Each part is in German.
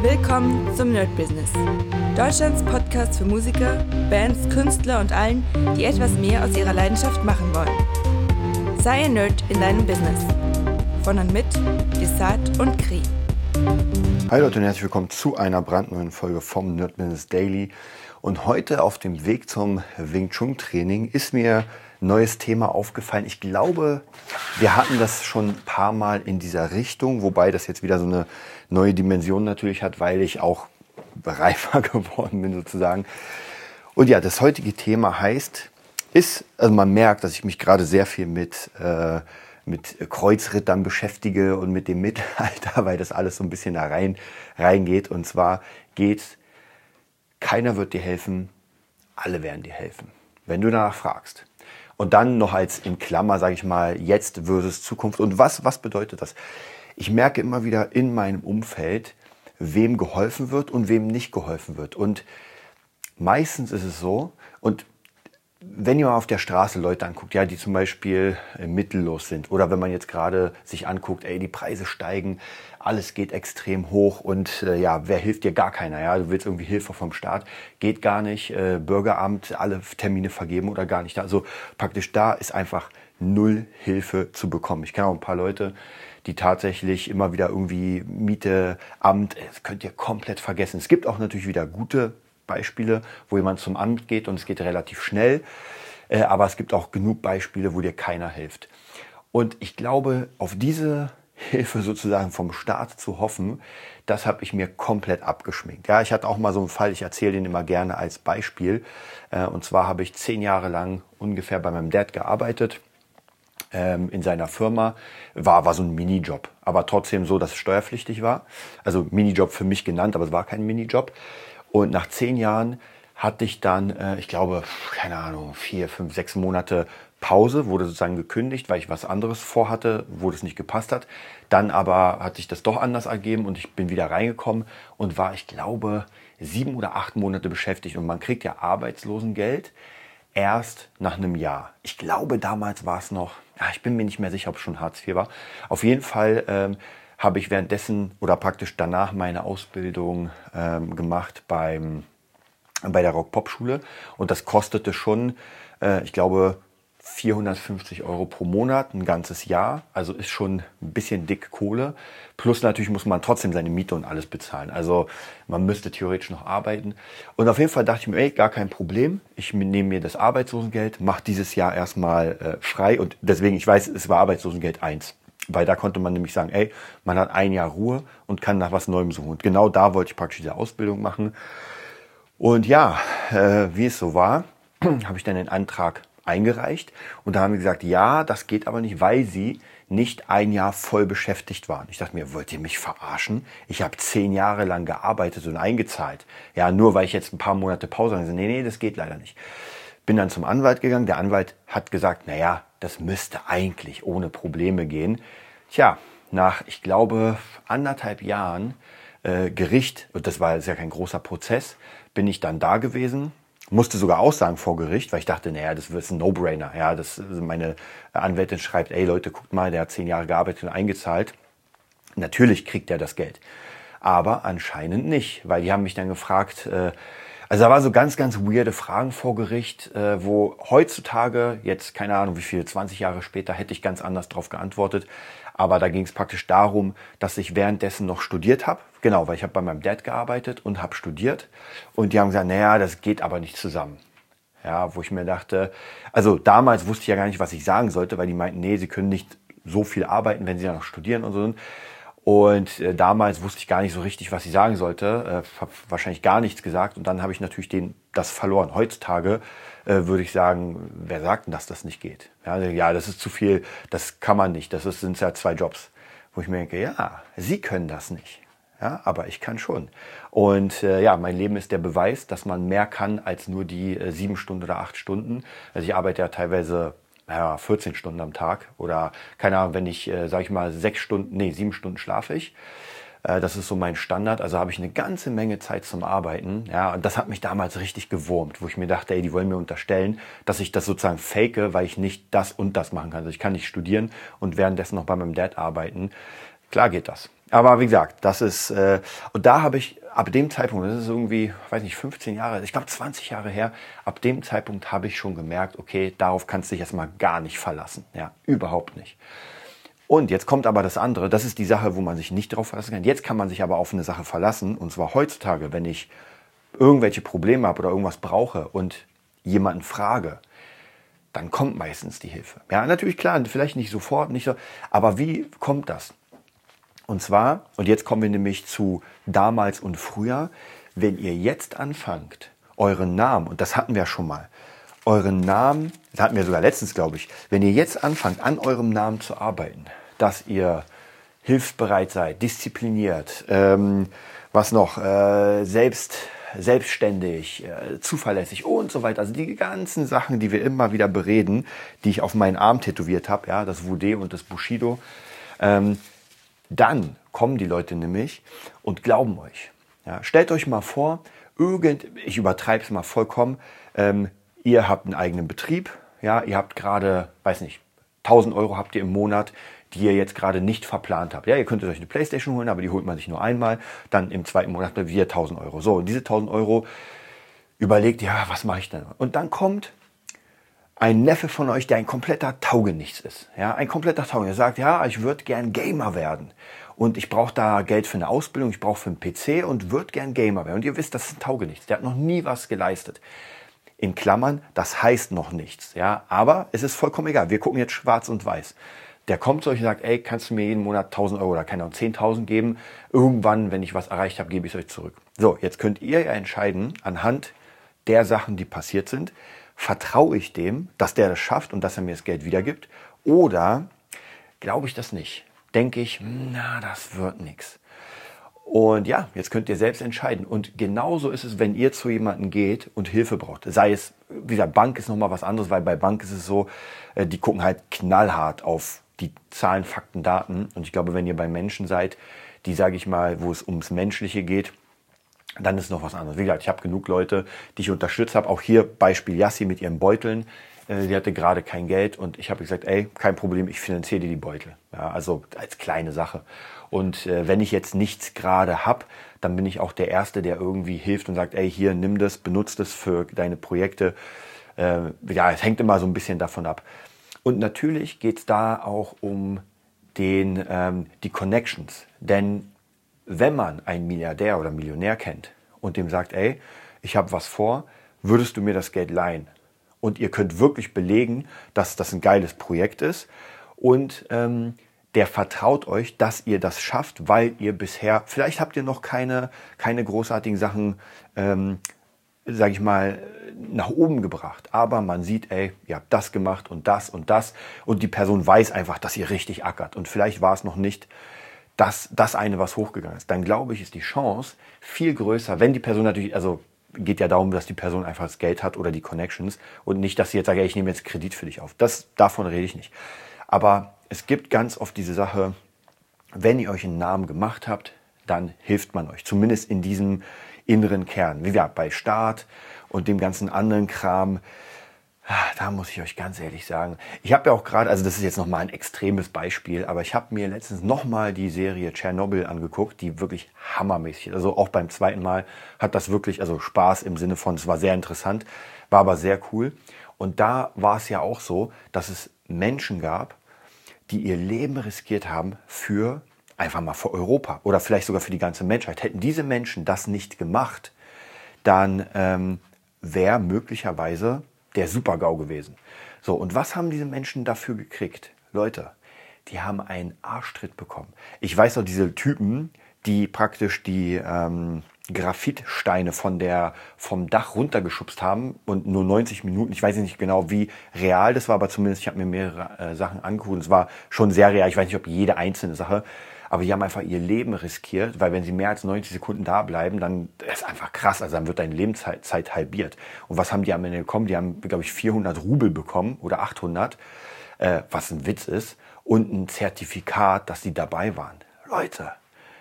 Willkommen zum Nerd Business. Deutschlands Podcast für Musiker, Bands, Künstler und allen, die etwas mehr aus ihrer Leidenschaft machen wollen. Sei ein Nerd in deinem Business. Von und mit Desart und Kri. Hi Leute und herzlich willkommen zu einer brandneuen Folge vom Nerd Business Daily. Und heute auf dem Weg zum Wing Chun Training ist mir neues Thema aufgefallen. Ich glaube, wir hatten das schon ein paar Mal in dieser Richtung, wobei das jetzt wieder so eine neue Dimension natürlich hat, weil ich auch reifer geworden bin sozusagen. Und ja, das heutige Thema heißt, ist, also man merkt, dass ich mich gerade sehr viel mit, äh, mit Kreuzrittern beschäftige und mit dem Mittelalter, weil das alles so ein bisschen da rein reingeht. Und zwar geht, keiner wird dir helfen, alle werden dir helfen, wenn du danach fragst. Und dann noch als in Klammer, sage ich mal, jetzt versus Zukunft. Und was, was bedeutet das? Ich merke immer wieder in meinem Umfeld, wem geholfen wird und wem nicht geholfen wird. Und meistens ist es so, und wenn ihr mal auf der Straße Leute anguckt, ja, die zum Beispiel äh, mittellos sind, oder wenn man jetzt gerade sich anguckt, ey, die Preise steigen, alles geht extrem hoch und äh, ja, wer hilft dir? Gar keiner, ja, du willst irgendwie Hilfe vom Staat, geht gar nicht, äh, Bürgeramt, alle Termine vergeben oder gar nicht. Also praktisch da ist einfach null Hilfe zu bekommen. Ich kenne auch ein paar Leute, die tatsächlich immer wieder irgendwie Miete, Amt, das könnt ihr komplett vergessen. Es gibt auch natürlich wieder gute Beispiele, wo jemand zum Amt geht und es geht relativ schnell. Äh, aber es gibt auch genug Beispiele, wo dir keiner hilft. Und ich glaube, auf diese Hilfe sozusagen vom Staat zu hoffen, das habe ich mir komplett abgeschminkt. Ja, ich hatte auch mal so einen Fall, ich erzähle den immer gerne als Beispiel. Äh, und zwar habe ich zehn Jahre lang ungefähr bei meinem Dad gearbeitet ähm, in seiner Firma. War, war so ein Minijob, aber trotzdem so, dass es steuerpflichtig war. Also Minijob für mich genannt, aber es war kein Minijob. Und nach zehn Jahren hatte ich dann, äh, ich glaube, keine Ahnung, vier, fünf, sechs Monate Pause, wurde sozusagen gekündigt, weil ich was anderes vorhatte, wo das nicht gepasst hat. Dann aber hat sich das doch anders ergeben und ich bin wieder reingekommen und war, ich glaube, sieben oder acht Monate beschäftigt. Und man kriegt ja Arbeitslosengeld erst nach einem Jahr. Ich glaube, damals war es noch, ja, ich bin mir nicht mehr sicher, ob es schon Hartz IV war. Auf jeden Fall ähm, habe ich währenddessen oder praktisch danach meine Ausbildung ähm, gemacht beim, bei der Rock-Pop-Schule. Und das kostete schon, äh, ich glaube, 450 Euro pro Monat, ein ganzes Jahr. Also ist schon ein bisschen dick Kohle. Plus natürlich muss man trotzdem seine Miete und alles bezahlen. Also man müsste theoretisch noch arbeiten. Und auf jeden Fall dachte ich mir, ey, gar kein Problem. Ich nehme mir das Arbeitslosengeld, mache dieses Jahr erstmal äh, frei. Und deswegen, ich weiß, es war Arbeitslosengeld 1. Weil da konnte man nämlich sagen, ey, man hat ein Jahr Ruhe und kann nach was Neuem suchen. Und genau da wollte ich praktisch diese Ausbildung machen. Und ja, äh, wie es so war, habe ich dann den Antrag eingereicht. Und da haben wir gesagt, ja, das geht aber nicht, weil sie nicht ein Jahr voll beschäftigt waren. Ich dachte mir, wollt ihr mich verarschen? Ich habe zehn Jahre lang gearbeitet und eingezahlt. Ja, nur weil ich jetzt ein paar Monate Pause habe. Nee, nee, das geht leider nicht. Bin dann zum Anwalt gegangen. Der Anwalt hat gesagt, naja, das müsste eigentlich ohne Probleme gehen. Tja, nach, ich glaube, anderthalb Jahren äh, Gericht, und das war ja kein großer Prozess, bin ich dann da gewesen, musste sogar aussagen vor Gericht, weil ich dachte, naja, das ist ein No-Brainer. Ja, das, also meine Anwältin schreibt, ey Leute, guckt mal, der hat zehn Jahre gearbeitet und eingezahlt. Natürlich kriegt er das Geld. Aber anscheinend nicht, weil die haben mich dann gefragt, äh, also da waren so ganz, ganz weirde Fragen vor Gericht, äh, wo heutzutage, jetzt keine Ahnung wie viel, 20 Jahre später, hätte ich ganz anders drauf geantwortet. Aber da ging es praktisch darum, dass ich währenddessen noch studiert habe. Genau, weil ich habe bei meinem Dad gearbeitet und habe studiert. Und die haben gesagt, naja, das geht aber nicht zusammen. Ja, wo ich mir dachte, also damals wusste ich ja gar nicht, was ich sagen sollte, weil die meinten, nee, sie können nicht so viel arbeiten, wenn sie ja noch studieren und so. Und äh, damals wusste ich gar nicht so richtig, was ich sagen sollte. Äh, habe wahrscheinlich gar nichts gesagt. Und dann habe ich natürlich den, das verloren. Heutzutage äh, würde ich sagen, wer sagt denn, dass das nicht geht? Ja, ja, das ist zu viel, das kann man nicht. Das ist, sind ja zwei Jobs. Wo ich mir denke, ja, Sie können das nicht. Ja, aber ich kann schon. Und äh, ja, mein Leben ist der Beweis, dass man mehr kann als nur die äh, sieben Stunden oder acht Stunden. Also ich arbeite ja teilweise ja, 14 Stunden am Tag oder keine Ahnung, wenn ich, äh, sage ich mal, sechs Stunden, nee, sieben Stunden schlafe ich. Äh, das ist so mein Standard. Also habe ich eine ganze Menge Zeit zum Arbeiten. Ja, und das hat mich damals richtig gewurmt, wo ich mir dachte, ey, die wollen mir unterstellen, dass ich das sozusagen fake, weil ich nicht das und das machen kann. Also ich kann nicht studieren und währenddessen noch bei meinem Dad arbeiten. Klar geht das. Aber wie gesagt, das ist, äh, und da habe ich ab dem Zeitpunkt, das ist irgendwie, weiß nicht, 15 Jahre, ich glaube 20 Jahre her, ab dem Zeitpunkt habe ich schon gemerkt, okay, darauf kannst du dich erstmal gar nicht verlassen. Ja, überhaupt nicht. Und jetzt kommt aber das andere, das ist die Sache, wo man sich nicht darauf verlassen kann. Jetzt kann man sich aber auf eine Sache verlassen, und zwar heutzutage, wenn ich irgendwelche Probleme habe oder irgendwas brauche und jemanden frage, dann kommt meistens die Hilfe. Ja, natürlich klar, vielleicht nicht sofort, nicht so, aber wie kommt das? Und zwar, und jetzt kommen wir nämlich zu damals und früher, wenn ihr jetzt anfangt, euren Namen, und das hatten wir schon mal, euren Namen, das hatten wir sogar letztens, glaube ich, wenn ihr jetzt anfangt, an eurem Namen zu arbeiten, dass ihr hilfsbereit seid, diszipliniert, ähm, was noch, äh, selbst, selbstständig, äh, zuverlässig und so weiter. Also die ganzen Sachen, die wir immer wieder bereden, die ich auf meinen Arm tätowiert habe, ja, das Wude und das Bushido, ähm, dann kommen die Leute nämlich und glauben euch. Ja, stellt euch mal vor, irgend, ich übertreibe es mal vollkommen, ähm, ihr habt einen eigenen Betrieb, ja, ihr habt gerade, weiß nicht, 1000 Euro habt ihr im Monat, die ihr jetzt gerade nicht verplant habt. Ja, ihr könntet euch eine Playstation holen, aber die holt man sich nur einmal, dann im zweiten Monat wieder 1000 Euro. So, und diese 1000 Euro überlegt, ja, was mache ich denn? Und dann kommt ein Neffe von euch, der ein kompletter Taugenichts ist. Ja, ein kompletter Taugenichts. Er sagt, ja, ich würde gern Gamer werden. Und ich brauche da Geld für eine Ausbildung, ich brauche für einen PC und würde gern Gamer werden. Und ihr wisst, das ist ein Taugenichts. Der hat noch nie was geleistet. In Klammern, das heißt noch nichts. Ja, aber es ist vollkommen egal. Wir gucken jetzt schwarz und weiß. Der kommt zu euch und sagt, ey, kannst du mir jeden Monat 1000 Euro oder keine Ahnung, 10.000 geben? Irgendwann, wenn ich was erreicht habe, gebe ich es euch zurück. So, jetzt könnt ihr ja entscheiden, anhand der Sachen, die passiert sind, vertraue ich dem, dass der das schafft und dass er mir das Geld wiedergibt? Oder glaube ich das nicht? Denke ich, na, das wird nichts. Und ja, jetzt könnt ihr selbst entscheiden. Und genauso ist es, wenn ihr zu jemandem geht und Hilfe braucht. Sei es, wie gesagt, Bank ist nochmal was anderes, weil bei Bank ist es so, äh, die gucken halt knallhart auf die Zahlen, Fakten, Daten. Und ich glaube, wenn ihr bei Menschen seid, die, sage ich mal, wo es ums Menschliche geht, dann ist noch was anderes. Wie gesagt, ich habe genug Leute, die ich unterstützt habe. Auch hier Beispiel Yassi mit ihren Beuteln. Äh, sie hatte gerade kein Geld und ich habe gesagt, ey, kein Problem, ich finanziere dir die Beutel. Ja, also als kleine Sache. Und äh, wenn ich jetzt nichts gerade habe, dann bin ich auch der Erste, der irgendwie hilft und sagt, ey, hier, nimm das, benutze das für deine Projekte. Äh, ja, es hängt immer so ein bisschen davon ab. Und natürlich geht es da auch um den, ähm, die Connections. Denn wenn man einen Milliardär oder Millionär kennt und dem sagt, ey, ich habe was vor, würdest du mir das Geld leihen? Und ihr könnt wirklich belegen, dass das ein geiles Projekt ist und ähm, der vertraut euch, dass ihr das schafft, weil ihr bisher, vielleicht habt ihr noch keine, keine großartigen Sachen, ähm, sage ich mal, nach oben gebracht. Aber man sieht, ey, ihr habt das gemacht und das und das. Und die Person weiß einfach, dass ihr richtig ackert. Und vielleicht war es noch nicht das, das eine, was hochgegangen ist, dann glaube ich, ist die Chance viel größer, wenn die Person natürlich, also geht ja darum, dass die Person einfach das Geld hat oder die Connections und nicht, dass sie jetzt sagt, ich nehme jetzt Kredit für dich auf. Das, davon rede ich nicht. Aber es gibt ganz oft diese Sache, wenn ihr euch einen Namen gemacht habt, dann hilft man euch. Zumindest in diesem inneren Kern. Wie gesagt, bei Start und dem ganzen anderen Kram da muss ich euch ganz ehrlich sagen, ich habe ja auch gerade, also das ist jetzt nochmal ein extremes Beispiel, aber ich habe mir letztens nochmal die Serie Tschernobyl angeguckt, die wirklich hammermäßig ist. Also auch beim zweiten Mal hat das wirklich, also Spaß im Sinne von, es war sehr interessant, war aber sehr cool. Und da war es ja auch so, dass es Menschen gab, die ihr Leben riskiert haben für einfach mal für Europa oder vielleicht sogar für die ganze Menschheit. Hätten diese Menschen das nicht gemacht, dann ähm, wäre möglicherweise der Super-GAU gewesen. So, und was haben diese Menschen dafür gekriegt? Leute, die haben einen Arschtritt bekommen. Ich weiß noch, diese Typen, die praktisch die ähm, Graphitsteine von der, vom Dach runtergeschubst haben und nur 90 Minuten, ich weiß nicht genau, wie real das war, aber zumindest ich habe mir mehrere äh, Sachen angeguckt. Es war schon sehr real. Ich weiß nicht, ob jede einzelne Sache aber die haben einfach ihr Leben riskiert, weil wenn sie mehr als 90 Sekunden da bleiben, dann ist einfach krass. Also dann wird deine Lebenszeit halbiert. Und was haben die am Ende bekommen? Die haben, glaube ich, 400 Rubel bekommen oder 800, äh, was ein Witz ist, und ein Zertifikat, dass sie dabei waren. Leute,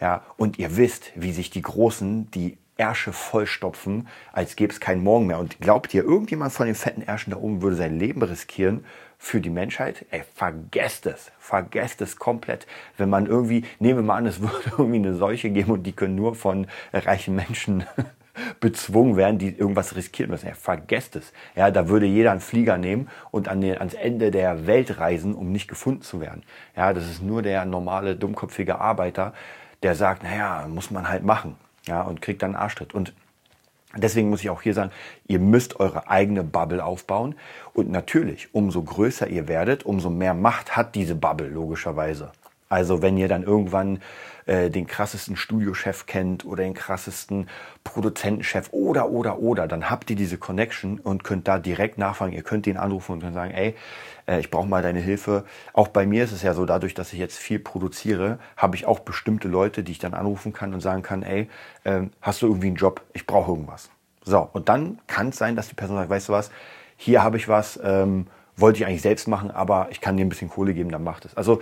ja, und ihr wisst, wie sich die Großen, die Ärsche vollstopfen, als gäbe es keinen Morgen mehr. Und glaubt ihr, irgendjemand von den fetten Ärschen da oben würde sein Leben riskieren für die Menschheit? Ey, vergesst es. Vergesst es komplett. Wenn man irgendwie, nehmen wir mal an, es würde irgendwie eine Seuche geben und die können nur von reichen Menschen bezwungen werden, die irgendwas riskieren müssen. Ja, vergesst es. Ja, da würde jeder einen Flieger nehmen und an den, ans Ende der Welt reisen, um nicht gefunden zu werden. Ja, das ist nur der normale, dummköpfige Arbeiter, der sagt, naja, muss man halt machen. Ja, und kriegt dann einen Arschtritt. Und Deswegen muss ich auch hier sagen, ihr müsst eure eigene Bubble aufbauen. Und natürlich, umso größer ihr werdet, umso mehr Macht hat diese Bubble, logischerweise. Also wenn ihr dann irgendwann äh, den krassesten Studiochef kennt oder den krassesten Produzentenchef oder, oder, oder, dann habt ihr diese Connection und könnt da direkt nachfragen. Ihr könnt ihn anrufen und könnt sagen, ey, äh, ich brauche mal deine Hilfe. Auch bei mir ist es ja so, dadurch, dass ich jetzt viel produziere, habe ich auch bestimmte Leute, die ich dann anrufen kann und sagen kann, ey, äh, hast du irgendwie einen Job? Ich brauche irgendwas. So, und dann kann es sein, dass die Person sagt, weißt du was, hier habe ich was, ähm, wollte ich eigentlich selbst machen, aber ich kann dir ein bisschen Kohle geben, dann macht es. Also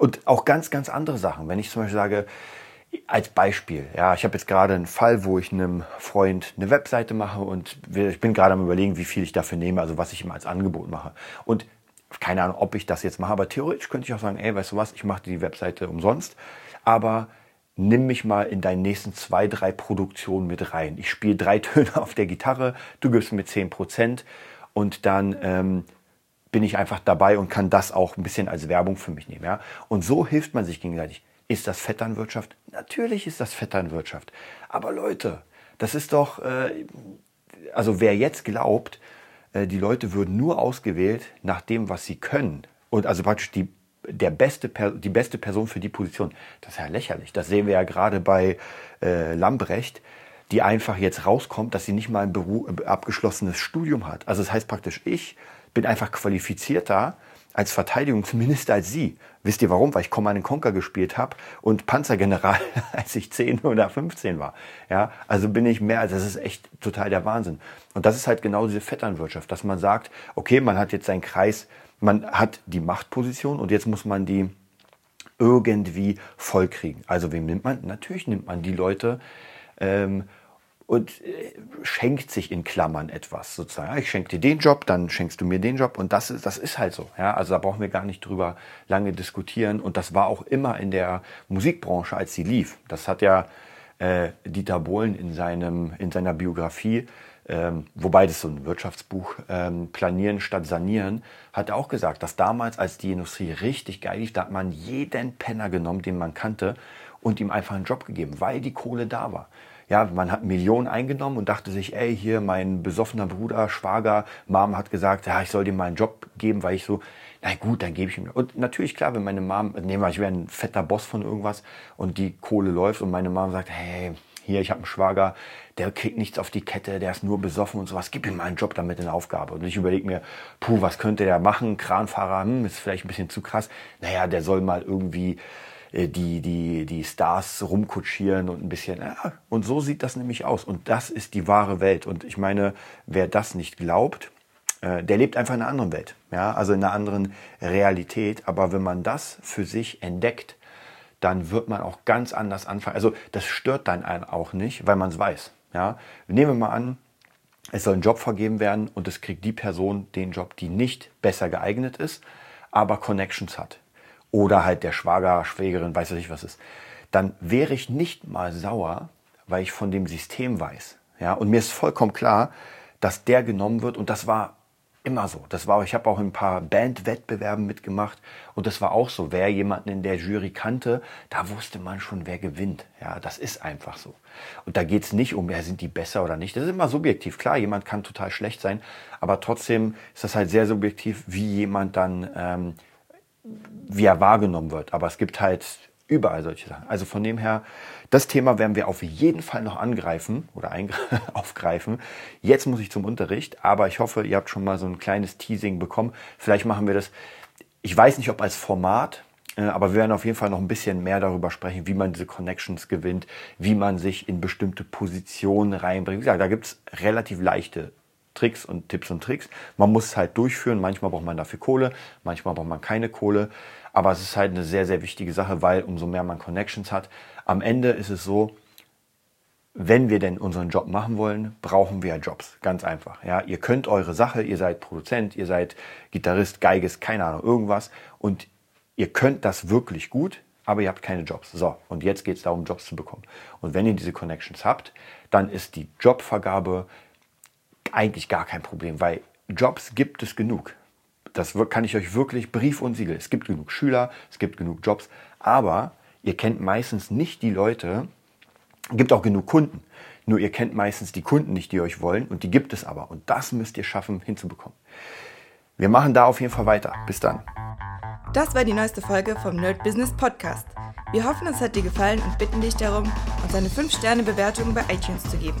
und auch ganz, ganz andere Sachen. Wenn ich zum Beispiel sage, als Beispiel, ja, ich habe jetzt gerade einen Fall, wo ich einem Freund eine Webseite mache und ich bin gerade am überlegen, wie viel ich dafür nehme, also was ich ihm als Angebot mache. Und keine Ahnung, ob ich das jetzt mache, aber theoretisch könnte ich auch sagen, ey, weißt du was, ich mache die Webseite umsonst, aber nimm mich mal in deinen nächsten zwei, drei Produktionen mit rein. Ich spiele drei Töne auf der Gitarre, du gibst mir zehn Prozent und dann ähm, bin ich einfach dabei und kann das auch ein bisschen als Werbung für mich nehmen. Ja? Und so hilft man sich gegenseitig. Ist das Vetternwirtschaft? Natürlich ist das Vetternwirtschaft. Aber Leute, das ist doch, äh, also wer jetzt glaubt, äh, die Leute würden nur ausgewählt nach dem, was sie können. Und also praktisch die, der beste, die beste Person für die Position. Das ist ja lächerlich. Das sehen wir ja gerade bei äh, Lambrecht, die einfach jetzt rauskommt, dass sie nicht mal ein Beruf, abgeschlossenes Studium hat. Also das heißt praktisch, ich bin einfach qualifizierter als Verteidigungsminister als Sie. Wisst ihr warum? Weil ich Command Conquer gespielt habe und Panzergeneral, als ich 10 oder 15 war. Ja, also bin ich mehr, das ist echt total der Wahnsinn. Und das ist halt genau diese Vetternwirtschaft, dass man sagt, okay, man hat jetzt seinen Kreis, man hat die Machtposition und jetzt muss man die irgendwie vollkriegen. Also wem nimmt man? Natürlich nimmt man die Leute, ähm, und äh, schenkt sich in Klammern etwas sozusagen. Ich schenke dir den Job, dann schenkst du mir den Job und das ist, das ist halt so. Ja? Also da brauchen wir gar nicht drüber lange diskutieren und das war auch immer in der Musikbranche, als sie lief. Das hat ja äh, Dieter Bohlen in, seinem, in seiner Biografie, ähm, wobei das so ein Wirtschaftsbuch, ähm, Planieren statt Sanieren, hat er auch gesagt, dass damals, als die Industrie richtig geil lief, da hat man jeden Penner genommen, den man kannte und ihm einfach einen Job gegeben, weil die Kohle da war ja, man hat Millionen eingenommen und dachte sich, ey, hier mein besoffener Bruder, Schwager, Mom hat gesagt, ja, ich soll dir mal einen Job geben, weil ich so, na gut, dann gebe ich ihm. Und natürlich, klar, wenn meine Mom, nehmen wir, ich wäre ein fetter Boss von irgendwas und die Kohle läuft und meine Mom sagt, hey, hier, ich habe einen Schwager, der kriegt nichts auf die Kette, der ist nur besoffen und sowas, gib ihm mal einen Job damit in Aufgabe. Und ich überlege mir, puh, was könnte der machen? Kranfahrer, hm, ist vielleicht ein bisschen zu krass. Naja, der soll mal irgendwie die, die, die Stars rumkutschieren und ein bisschen. Ja, und so sieht das nämlich aus. Und das ist die wahre Welt. Und ich meine, wer das nicht glaubt, äh, der lebt einfach in einer anderen Welt. Ja, also in einer anderen Realität. Aber wenn man das für sich entdeckt, dann wird man auch ganz anders anfangen. Also das stört dann einen auch nicht, weil man es weiß. Ja, nehmen wir mal an, es soll ein Job vergeben werden und es kriegt die Person den Job, die nicht besser geeignet ist, aber Connections hat oder halt der Schwager, Schwägerin, weiß ich was ist, dann wäre ich nicht mal sauer, weil ich von dem System weiß. Ja, und mir ist vollkommen klar, dass der genommen wird und das war immer so. Das war, ich habe auch ein paar Bandwettbewerben mitgemacht und das war auch so. Wer jemanden in der Jury kannte, da wusste man schon, wer gewinnt. Ja, das ist einfach so. Und da geht es nicht um, ja, sind die besser oder nicht. Das ist immer subjektiv. Klar, jemand kann total schlecht sein, aber trotzdem ist das halt sehr subjektiv, wie jemand dann ähm, wie er wahrgenommen wird. Aber es gibt halt überall solche Sachen. Also von dem her, das Thema werden wir auf jeden Fall noch angreifen oder aufgreifen. Jetzt muss ich zum Unterricht, aber ich hoffe, ihr habt schon mal so ein kleines Teasing bekommen. Vielleicht machen wir das, ich weiß nicht, ob als Format, äh, aber wir werden auf jeden Fall noch ein bisschen mehr darüber sprechen, wie man diese Connections gewinnt, wie man sich in bestimmte Positionen reinbringt. Wie gesagt, da gibt es relativ leichte Tricks und Tipps und Tricks. Man muss es halt durchführen. Manchmal braucht man dafür Kohle, manchmal braucht man keine Kohle. Aber es ist halt eine sehr, sehr wichtige Sache, weil umso mehr man Connections hat, am Ende ist es so, wenn wir denn unseren Job machen wollen, brauchen wir Jobs. Ganz einfach. Ja, ihr könnt eure Sache, ihr seid Produzent, ihr seid Gitarrist, Geiges, keine Ahnung, irgendwas. Und ihr könnt das wirklich gut, aber ihr habt keine Jobs. So, und jetzt geht es darum, Jobs zu bekommen. Und wenn ihr diese Connections habt, dann ist die Jobvergabe eigentlich gar kein Problem, weil Jobs gibt es genug. Das kann ich euch wirklich Brief und Siegel. Es gibt genug Schüler, es gibt genug Jobs, aber ihr kennt meistens nicht die Leute, gibt auch genug Kunden. Nur ihr kennt meistens die Kunden nicht, die euch wollen und die gibt es aber. Und das müsst ihr schaffen hinzubekommen. Wir machen da auf jeden Fall weiter. Bis dann. Das war die neueste Folge vom Nerd Business Podcast. Wir hoffen, es hat dir gefallen und bitten dich darum, uns eine 5-Sterne-Bewertung bei iTunes zu geben.